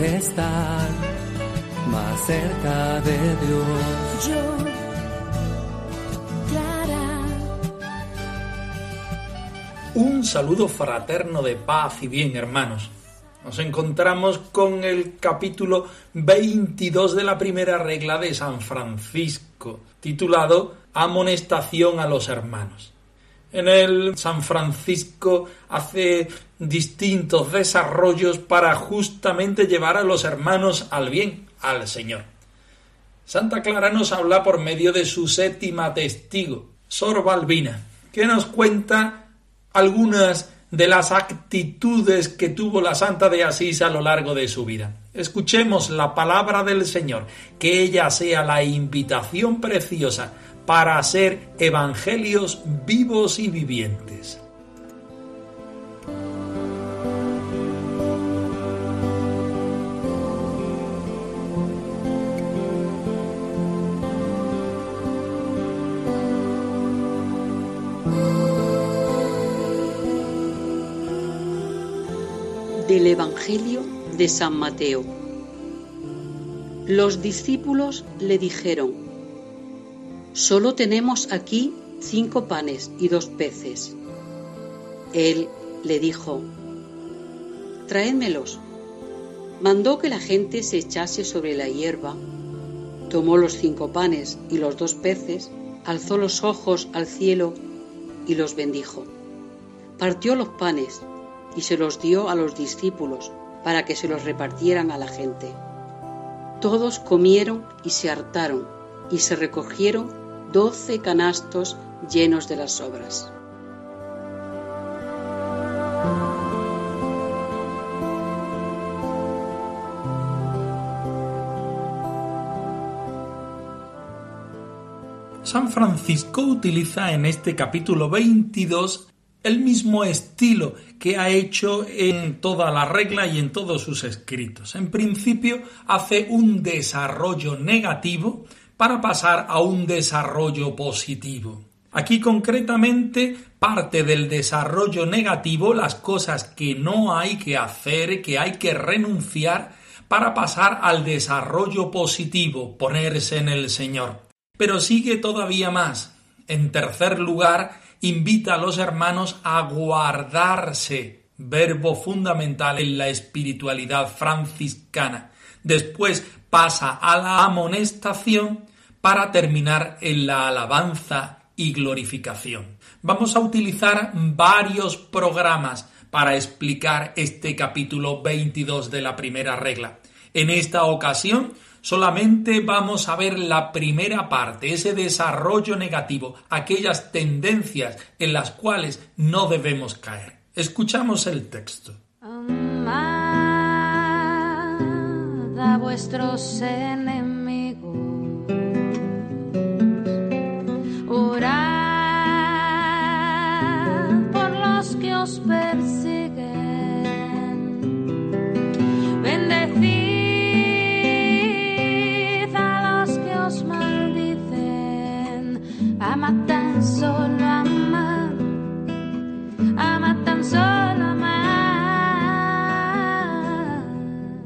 estar más cerca de Dios. Yo, Clara, Un saludo fraterno de paz y bien, hermanos. Nos encontramos con el capítulo 22 de la primera regla de San Francisco, titulado Amonestación a los hermanos. En el San Francisco hace distintos desarrollos para justamente llevar a los hermanos al bien, al Señor. Santa Clara nos habla por medio de su séptima testigo, Sor Balbina, que nos cuenta algunas de las actitudes que tuvo la Santa de Asís a lo largo de su vida. Escuchemos la palabra del Señor, que ella sea la invitación preciosa para ser evangelios vivos y vivientes. Del Evangelio de San Mateo. Los discípulos le dijeron, Solo tenemos aquí cinco panes y dos peces. Él le dijo, Traédmelos. Mandó que la gente se echase sobre la hierba, tomó los cinco panes y los dos peces, alzó los ojos al cielo y los bendijo. Partió los panes y se los dio a los discípulos para que se los repartieran a la gente. Todos comieron y se hartaron y se recogieron doce canastos llenos de las sobras. San Francisco utiliza en este capítulo 22 el mismo estilo que ha hecho en toda la regla y en todos sus escritos. En principio hace un desarrollo negativo para pasar a un desarrollo positivo. Aquí concretamente parte del desarrollo negativo las cosas que no hay que hacer, que hay que renunciar para pasar al desarrollo positivo, ponerse en el Señor. Pero sigue todavía más. En tercer lugar, invita a los hermanos a guardarse, verbo fundamental en la espiritualidad franciscana. Después pasa a la amonestación para terminar en la alabanza y glorificación. Vamos a utilizar varios programas para explicar este capítulo 22 de la primera regla. En esta ocasión solamente vamos a ver la primera parte, ese desarrollo negativo, aquellas tendencias en las cuales no debemos caer. Escuchamos el texto. amad a vuestros enemigos, los que os persiguen, bendecid a los que os maldicen, amad tan solo amad, amad tan solo amad.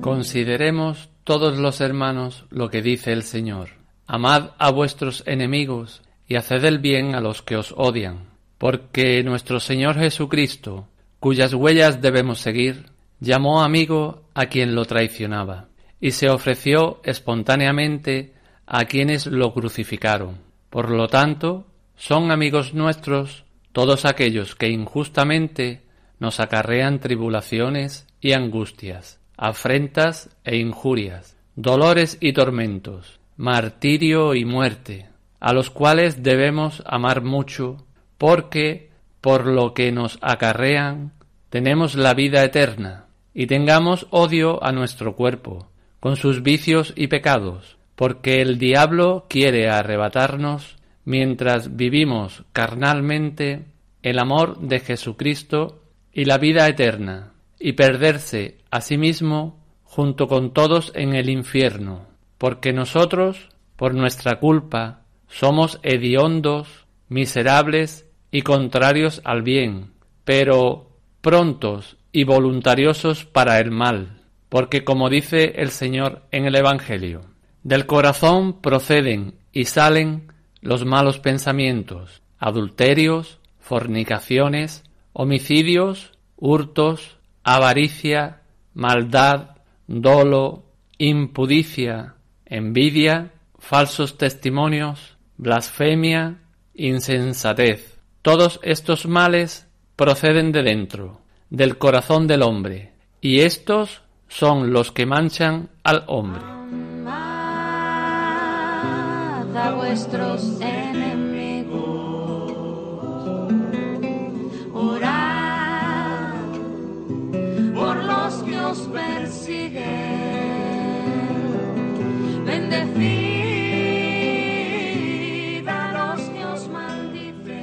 Consideremos todos los hermanos lo que dice el Señor. Amad a vuestros enemigos y haced el bien a los que os odian, porque nuestro Señor Jesucristo, cuyas huellas debemos seguir, llamó amigo a quien lo traicionaba, y se ofreció espontáneamente a quienes lo crucificaron. Por lo tanto, son amigos nuestros todos aquellos que injustamente nos acarrean tribulaciones y angustias, afrentas e injurias, dolores y tormentos, martirio y muerte, a los cuales debemos amar mucho, porque por lo que nos acarrean, tenemos la vida eterna, y tengamos odio a nuestro cuerpo, con sus vicios y pecados, porque el diablo quiere arrebatarnos, mientras vivimos carnalmente, el amor de Jesucristo y la vida eterna, y perderse a sí mismo junto con todos en el infierno, porque nosotros, por nuestra culpa, somos hediondos, miserables y contrarios al bien, pero prontos y voluntariosos para el mal, porque como dice el Señor en el Evangelio, del corazón proceden y salen los malos pensamientos, adulterios, fornicaciones, homicidios, hurtos, avaricia, maldad, dolo, impudicia, envidia, falsos testimonios, blasfemia, insensatez. Todos estos males proceden de dentro, del corazón del hombre, y estos son los que manchan al hombre. Amad a vuestros enemigos, orad por los que os persiguen, bendecid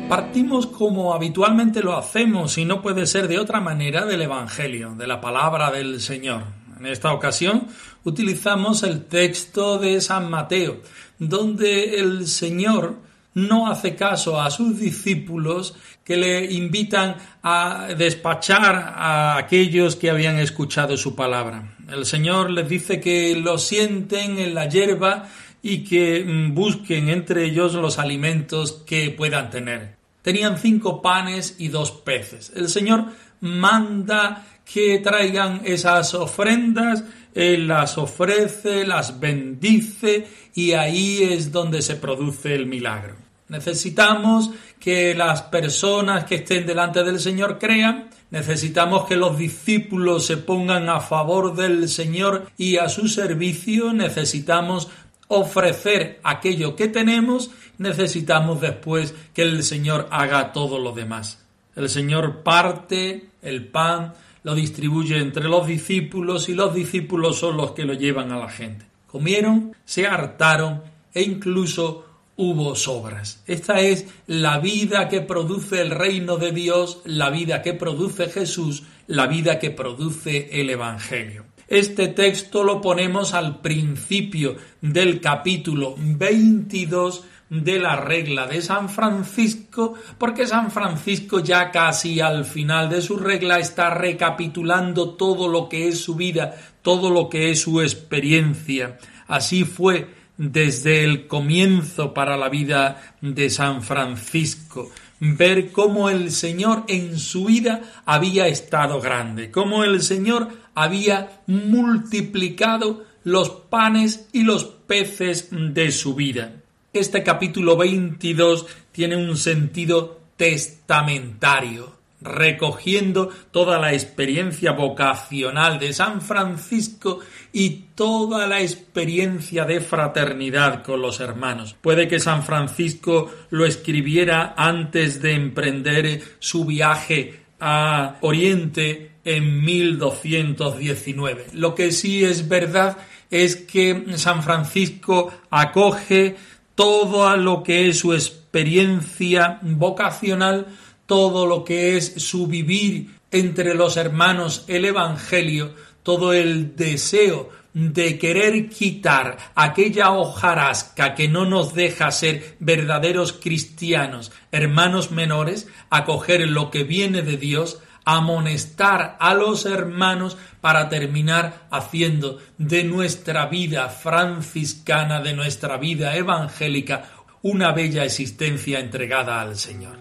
Partimos como habitualmente lo hacemos y no puede ser de otra manera del Evangelio, de la palabra del Señor. En esta ocasión utilizamos el texto de San Mateo, donde el Señor no hace caso a sus discípulos que le invitan a despachar a aquellos que habían escuchado su palabra. El Señor les dice que lo sienten en la hierba y que busquen entre ellos los alimentos que puedan tener. Tenían cinco panes y dos peces. El Señor manda que traigan esas ofrendas, Él las ofrece, las bendice y ahí es donde se produce el milagro. Necesitamos que las personas que estén delante del Señor crean, necesitamos que los discípulos se pongan a favor del Señor y a su servicio, necesitamos ofrecer aquello que tenemos, necesitamos después que el Señor haga todo lo demás. El Señor parte el pan, lo distribuye entre los discípulos y los discípulos son los que lo llevan a la gente. Comieron, se hartaron e incluso hubo sobras. Esta es la vida que produce el reino de Dios, la vida que produce Jesús, la vida que produce el Evangelio. Este texto lo ponemos al principio del capítulo 22 de la regla de San Francisco, porque San Francisco ya casi al final de su regla está recapitulando todo lo que es su vida, todo lo que es su experiencia. Así fue desde el comienzo para la vida de San Francisco ver cómo el Señor en su vida había estado grande, cómo el Señor había multiplicado los panes y los peces de su vida. Este capítulo 22 tiene un sentido testamentario, recogiendo toda la experiencia vocacional de San Francisco y toda la experiencia de fraternidad con los hermanos. Puede que San Francisco lo escribiera antes de emprender su viaje a Oriente en 1219. Lo que sí es verdad es que San Francisco acoge todo lo que es su experiencia vocacional, todo lo que es su vivir entre los hermanos, el Evangelio, todo el deseo de querer quitar aquella hojarasca que no nos deja ser verdaderos cristianos, hermanos menores, acoger lo que viene de Dios, amonestar a los hermanos para terminar haciendo de nuestra vida franciscana, de nuestra vida evangélica, una bella existencia entregada al Señor.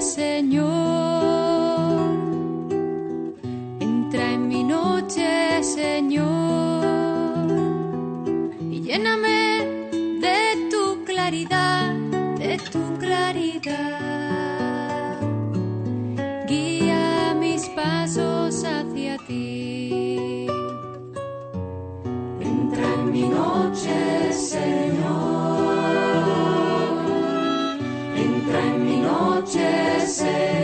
Señor. Noche, Señor. Y lléname de tu claridad, de tu claridad. Guía mis pasos hacia ti. Entra en mi noche, Señor. Entra en mi noche, Señor,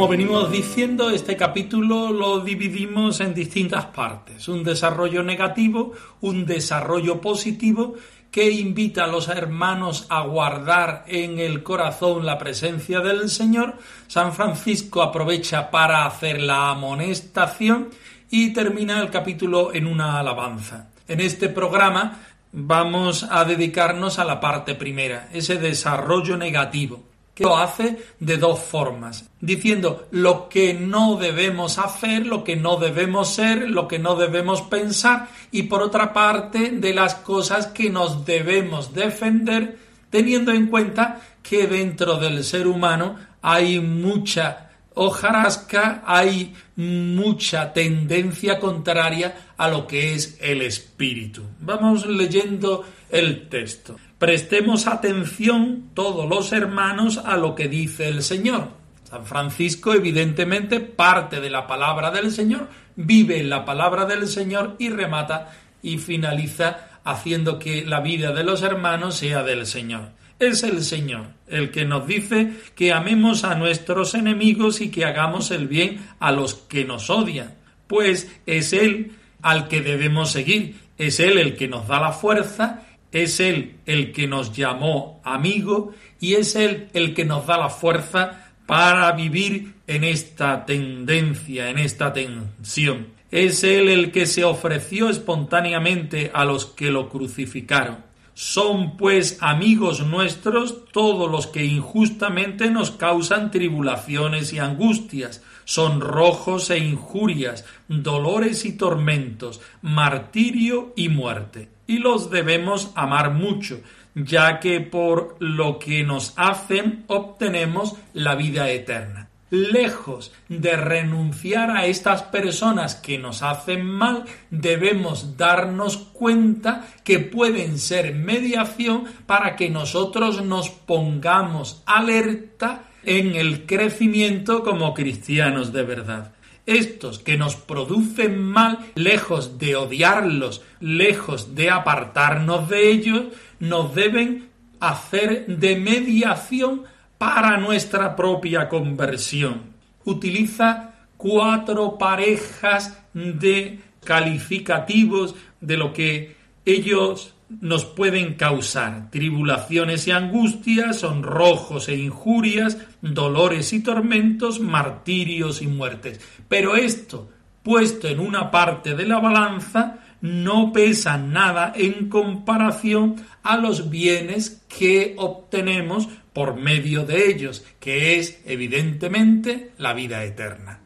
Como venimos diciendo, este capítulo lo dividimos en distintas partes. Un desarrollo negativo, un desarrollo positivo que invita a los hermanos a guardar en el corazón la presencia del Señor. San Francisco aprovecha para hacer la amonestación y termina el capítulo en una alabanza. En este programa vamos a dedicarnos a la parte primera, ese desarrollo negativo que lo hace de dos formas, diciendo lo que no debemos hacer, lo que no debemos ser, lo que no debemos pensar, y por otra parte de las cosas que nos debemos defender, teniendo en cuenta que dentro del ser humano hay mucha hojarasca, hay mucha tendencia contraria a lo que es el espíritu. Vamos leyendo el texto. Prestemos atención todos los hermanos a lo que dice el Señor. San Francisco evidentemente parte de la palabra del Señor, vive la palabra del Señor y remata y finaliza haciendo que la vida de los hermanos sea del Señor. Es el Señor el que nos dice que amemos a nuestros enemigos y que hagamos el bien a los que nos odian, pues es Él al que debemos seguir, es Él el que nos da la fuerza es Él el que nos llamó amigo y es Él el que nos da la fuerza para vivir en esta tendencia, en esta tensión. Es Él el que se ofreció espontáneamente a los que lo crucificaron. Son pues amigos nuestros todos los que injustamente nos causan tribulaciones y angustias, son rojos e injurias, dolores y tormentos, martirio y muerte y los debemos amar mucho, ya que por lo que nos hacen obtenemos la vida eterna. Lejos de renunciar a estas personas que nos hacen mal, debemos darnos cuenta que pueden ser mediación para que nosotros nos pongamos alerta en el crecimiento como cristianos de verdad estos que nos producen mal, lejos de odiarlos, lejos de apartarnos de ellos, nos deben hacer de mediación para nuestra propia conversión. Utiliza cuatro parejas de calificativos de lo que ellos nos pueden causar tribulaciones y angustias, sonrojos e injurias, dolores y tormentos, martirios y muertes. Pero esto, puesto en una parte de la balanza, no pesa nada en comparación a los bienes que obtenemos por medio de ellos, que es evidentemente la vida eterna.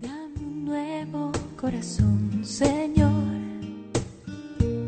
Dame nuevo corazón, Señor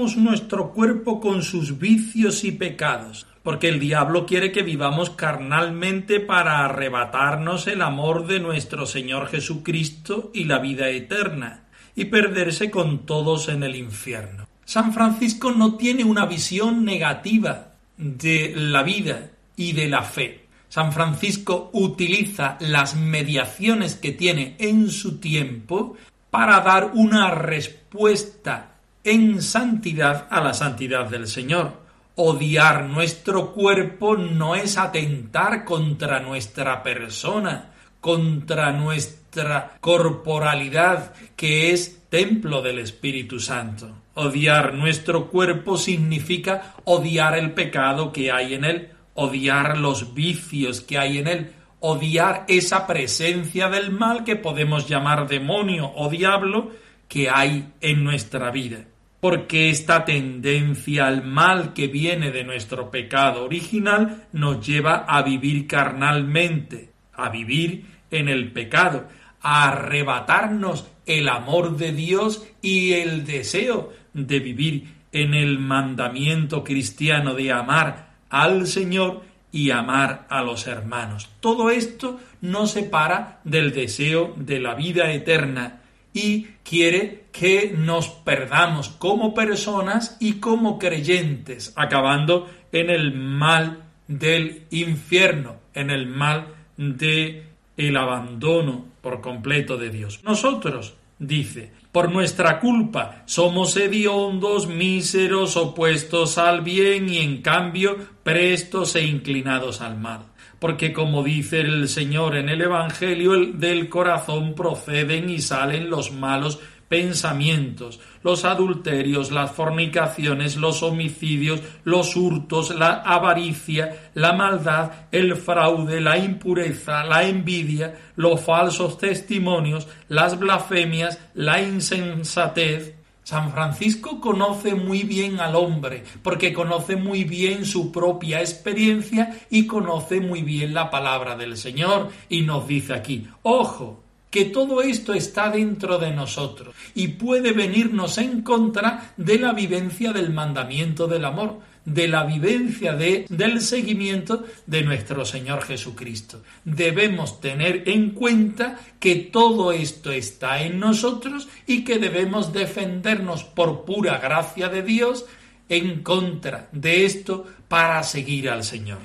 nuestro cuerpo con sus vicios y pecados, porque el diablo quiere que vivamos carnalmente para arrebatarnos el amor de nuestro Señor Jesucristo y la vida eterna, y perderse con todos en el infierno. San Francisco no tiene una visión negativa de la vida y de la fe. San Francisco utiliza las mediaciones que tiene en su tiempo para dar una respuesta en santidad a la santidad del Señor. Odiar nuestro cuerpo no es atentar contra nuestra persona, contra nuestra corporalidad, que es templo del Espíritu Santo. Odiar nuestro cuerpo significa odiar el pecado que hay en él, odiar los vicios que hay en él, odiar esa presencia del mal que podemos llamar demonio o diablo que hay en nuestra vida. Porque esta tendencia al mal que viene de nuestro pecado original nos lleva a vivir carnalmente, a vivir en el pecado, a arrebatarnos el amor de Dios y el deseo de vivir en el mandamiento cristiano de amar al Señor y amar a los hermanos. Todo esto no separa del deseo de la vida eterna y quiere que nos perdamos como personas y como creyentes, acabando en el mal del infierno, en el mal de el abandono por completo de Dios. Nosotros, dice, por nuestra culpa somos hediondos, míseros, opuestos al bien y en cambio prestos e inclinados al mal. Porque como dice el Señor en el Evangelio, del corazón proceden y salen los malos pensamientos, los adulterios, las fornicaciones, los homicidios, los hurtos, la avaricia, la maldad, el fraude, la impureza, la envidia, los falsos testimonios, las blasfemias, la insensatez. San Francisco conoce muy bien al hombre, porque conoce muy bien su propia experiencia y conoce muy bien la palabra del Señor, y nos dice aquí, ojo, que todo esto está dentro de nosotros y puede venirnos en contra de la vivencia del mandamiento del amor, de la vivencia de, del seguimiento de nuestro Señor Jesucristo. Debemos tener en cuenta que todo esto está en nosotros y que debemos defendernos por pura gracia de Dios en contra de esto para seguir al Señor.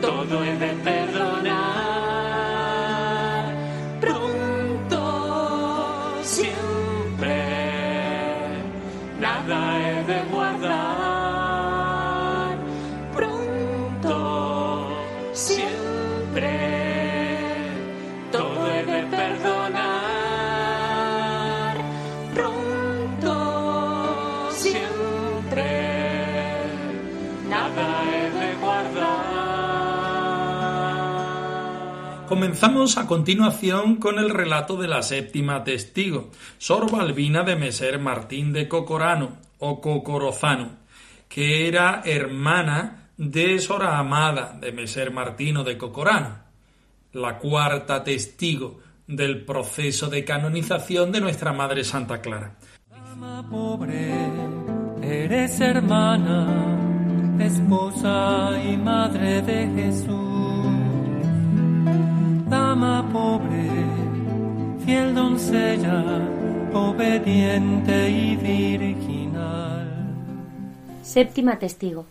Todo he de perdonar. Pronto, siempre, nada he de guardar. Pronto, siempre, todo he de perdonar. Pronto, siempre, nada he Comenzamos a continuación con el relato de la séptima testigo, Sor Balbina de Meser Martín de Cocorano o Cocorozano, que era hermana de Sor Amada de Meser Martino de Cocorano, la cuarta testigo del proceso de canonización de nuestra Madre Santa Clara. Dama pobre, eres hermana, esposa y madre de Jesús. Dama pobre, fiel doncella, obediente y virginal. Séptima testigo.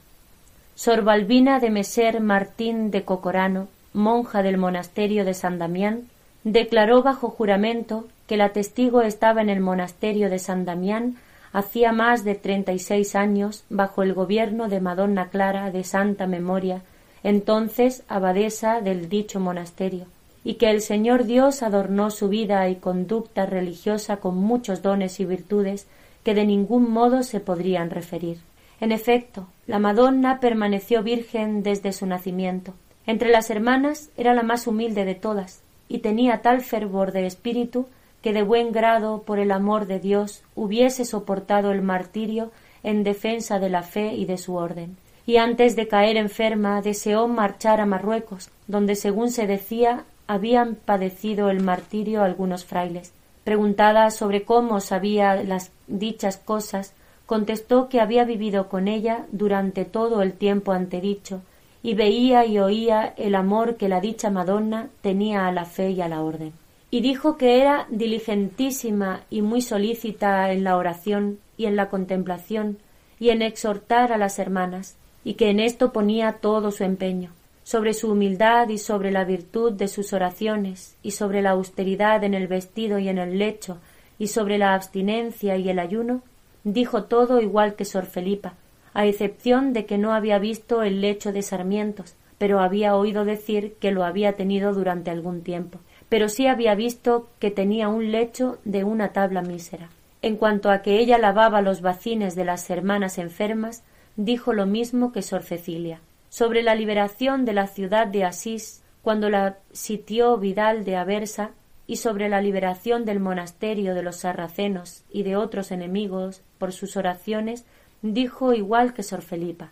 Sor Balbina de Meser Martín de Cocorano, monja del monasterio de San Damián, declaró bajo juramento que la testigo estaba en el monasterio de San Damián hacía más de treinta y seis años bajo el gobierno de Madonna Clara de Santa Memoria, entonces abadesa del dicho monasterio, y que el Señor Dios adornó su vida y conducta religiosa con muchos dones y virtudes que de ningún modo se podrían referir. En efecto, la Madonna permaneció virgen desde su nacimiento. Entre las hermanas era la más humilde de todas, y tenía tal fervor de espíritu que de buen grado por el amor de Dios hubiese soportado el martirio en defensa de la fe y de su orden. Y antes de caer enferma deseó marchar a Marruecos, donde según se decía habían padecido el martirio algunos frailes. Preguntada sobre cómo sabía las dichas cosas, contestó que había vivido con ella durante todo el tiempo antedicho, y veía y oía el amor que la dicha Madonna tenía a la fe y a la orden. Y dijo que era diligentísima y muy solícita en la oración y en la contemplación y en exhortar a las hermanas, y que en esto ponía todo su empeño sobre su humildad y sobre la virtud de sus oraciones, y sobre la austeridad en el vestido y en el lecho, y sobre la abstinencia y el ayuno, dijo todo igual que Sor Felipa, a excepción de que no había visto el lecho de sarmientos, pero había oído decir que lo había tenido durante algún tiempo, pero sí había visto que tenía un lecho de una tabla mísera. En cuanto a que ella lavaba los bacines de las hermanas enfermas, dijo lo mismo que Sor Cecilia. Sobre la liberación de la ciudad de Asís, cuando la sitió Vidal de Aversa, y sobre la liberación del monasterio de los sarracenos y de otros enemigos por sus oraciones, dijo igual que Sor Felipa.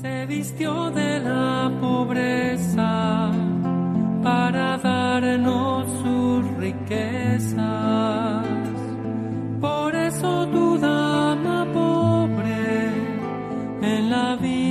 Se vistió de la pobreza para darnos sus riquezas. Por eso tu dama pobre en la vida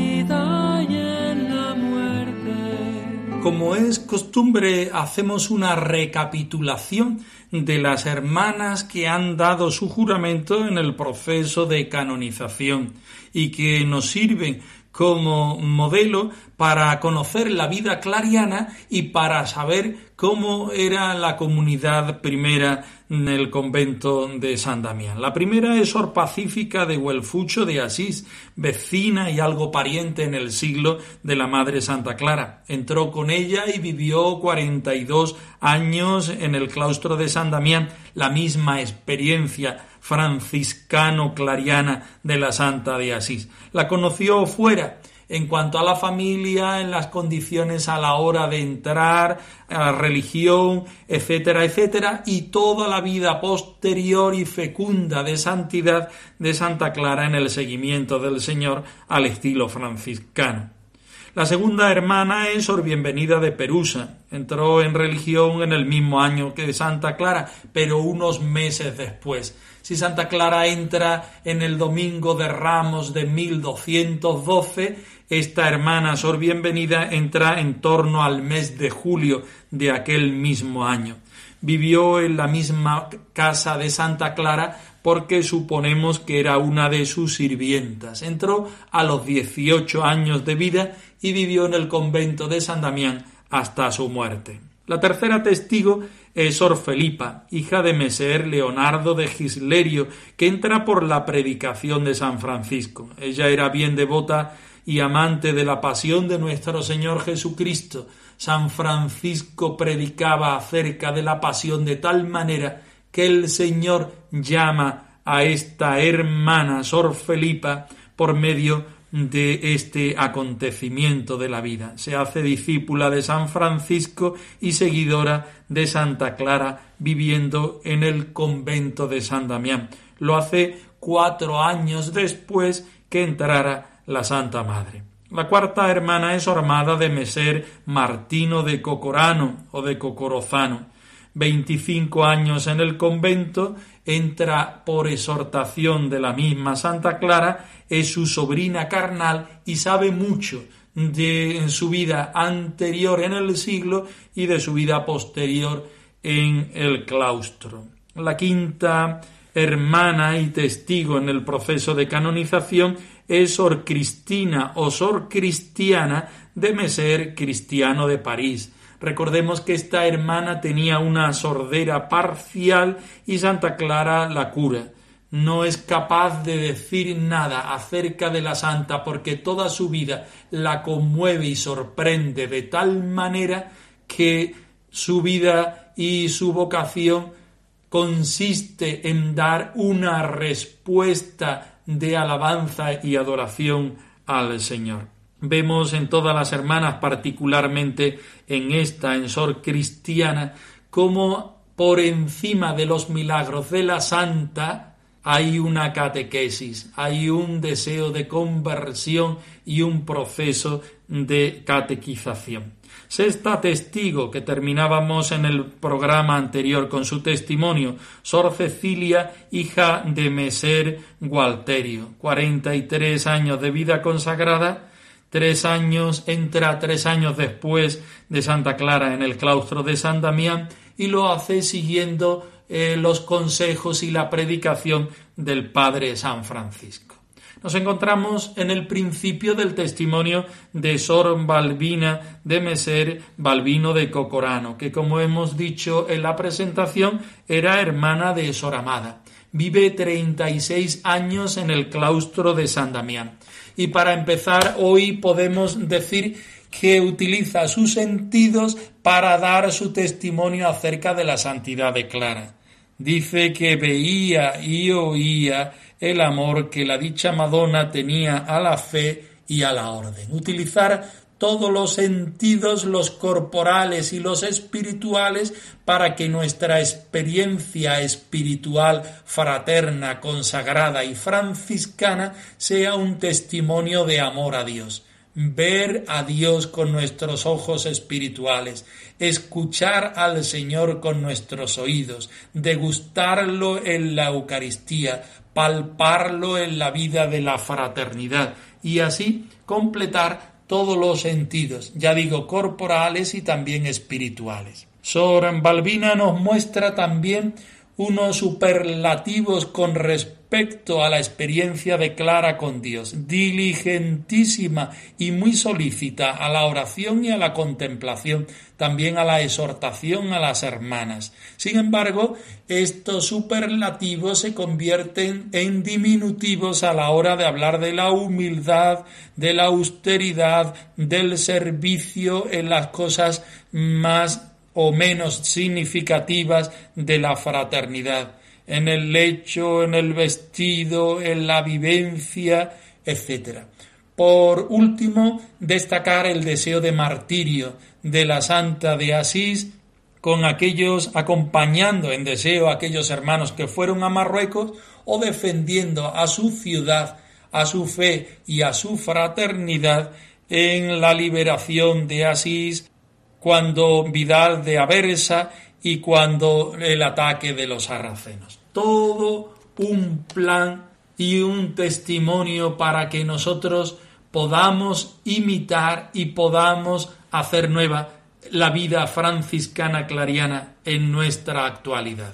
Como es costumbre, hacemos una recapitulación de las hermanas que han dado su juramento en el proceso de canonización y que nos sirven como modelo para conocer la vida clariana y para saber cómo era la comunidad primera en el convento de San Damián. La primera es Sor Pacífica de Huelfucho de Asís, vecina y algo pariente en el siglo de la Madre Santa Clara. Entró con ella y vivió 42 años en el claustro de San Damián, la misma experiencia franciscano-clariana de la Santa de Asís. La conoció fuera en cuanto a la familia, en las condiciones a la hora de entrar, a la religión, etcétera, etcétera, y toda la vida posterior y fecunda de santidad de Santa Clara en el seguimiento del Señor al estilo franciscano. La segunda hermana es Sor Bienvenida de Perusa. Entró en religión en el mismo año que Santa Clara, pero unos meses después. Si Santa Clara entra en el domingo de Ramos de 1212, esta hermana Sor Bienvenida entra en torno al mes de julio de aquel mismo año. Vivió en la misma casa de Santa Clara porque suponemos que era una de sus sirvientas. Entró a los 18 años de vida y vivió en el convento de San Damián hasta su muerte. La tercera testigo es Sor Felipa, hija de Meser Leonardo de Gislerio, que entra por la predicación de San Francisco. Ella era bien devota y amante de la pasión de nuestro Señor Jesucristo, San Francisco predicaba acerca de la pasión de tal manera que el Señor llama a esta hermana Sor Felipa por medio de este acontecimiento de la vida. Se hace discípula de San Francisco y seguidora de Santa Clara, viviendo en el convento de San Damián. Lo hace cuatro años después que entrara la Santa Madre. La cuarta hermana es armada de Meser Martino de Cocorano o de Cocorozano. Veinticinco años en el convento, entra por exhortación de la misma Santa Clara, es su sobrina carnal y sabe mucho de su vida anterior en el siglo y de su vida posterior en el claustro. La quinta hermana y testigo en el proceso de canonización es Sor Cristina o Sor Cristiana de Meser Cristiano de París. Recordemos que esta hermana tenía una sordera parcial y Santa Clara la cura. No es capaz de decir nada acerca de la santa porque toda su vida la conmueve y sorprende de tal manera que su vida y su vocación consiste en dar una respuesta de alabanza y adoración al Señor. Vemos en todas las hermanas, particularmente en esta, en Sor Cristiana, como por encima de los milagros de la Santa hay una catequesis, hay un deseo de conversión y un proceso de catequización. Sexta testigo que terminábamos en el programa anterior con su testimonio, Sor Cecilia, hija de Meser Gualterio, 43 años de vida consagrada, tres años, entra tres años después de Santa Clara en el claustro de San Damián y lo hace siguiendo eh, los consejos y la predicación del Padre San Francisco. Nos encontramos en el principio del testimonio de Sor Balbina de Meser Balbino de Cocorano, que como hemos dicho en la presentación era hermana de Sor Amada. Vive 36 años en el claustro de San Damián. Y para empezar, hoy podemos decir que utiliza sus sentidos para dar su testimonio acerca de la santidad de Clara. Dice que veía y oía el amor que la dicha Madonna tenía a la fe y a la orden. Utilizar todos los sentidos, los corporales y los espirituales, para que nuestra experiencia espiritual fraterna, consagrada y franciscana sea un testimonio de amor a Dios ver a Dios con nuestros ojos espirituales, escuchar al Señor con nuestros oídos, degustarlo en la Eucaristía, palparlo en la vida de la fraternidad y así completar todos los sentidos, ya digo, corporales y también espirituales. Sor Balbina nos muestra también unos superlativos con respecto a la experiencia de Clara con Dios, diligentísima y muy solícita a la oración y a la contemplación, también a la exhortación a las hermanas. Sin embargo, estos superlativos se convierten en diminutivos a la hora de hablar de la humildad, de la austeridad, del servicio en las cosas más o menos significativas de la fraternidad, en el lecho, en el vestido, en la vivencia, etc. Por último, destacar el deseo de martirio de la Santa de Asís con aquellos acompañando en deseo a aquellos hermanos que fueron a Marruecos o defendiendo a su ciudad, a su fe y a su fraternidad en la liberación de Asís cuando Vidal de Aversa y cuando el ataque de los sarracenos. Todo un plan y un testimonio para que nosotros podamos imitar y podamos hacer nueva la vida franciscana clariana en nuestra actualidad.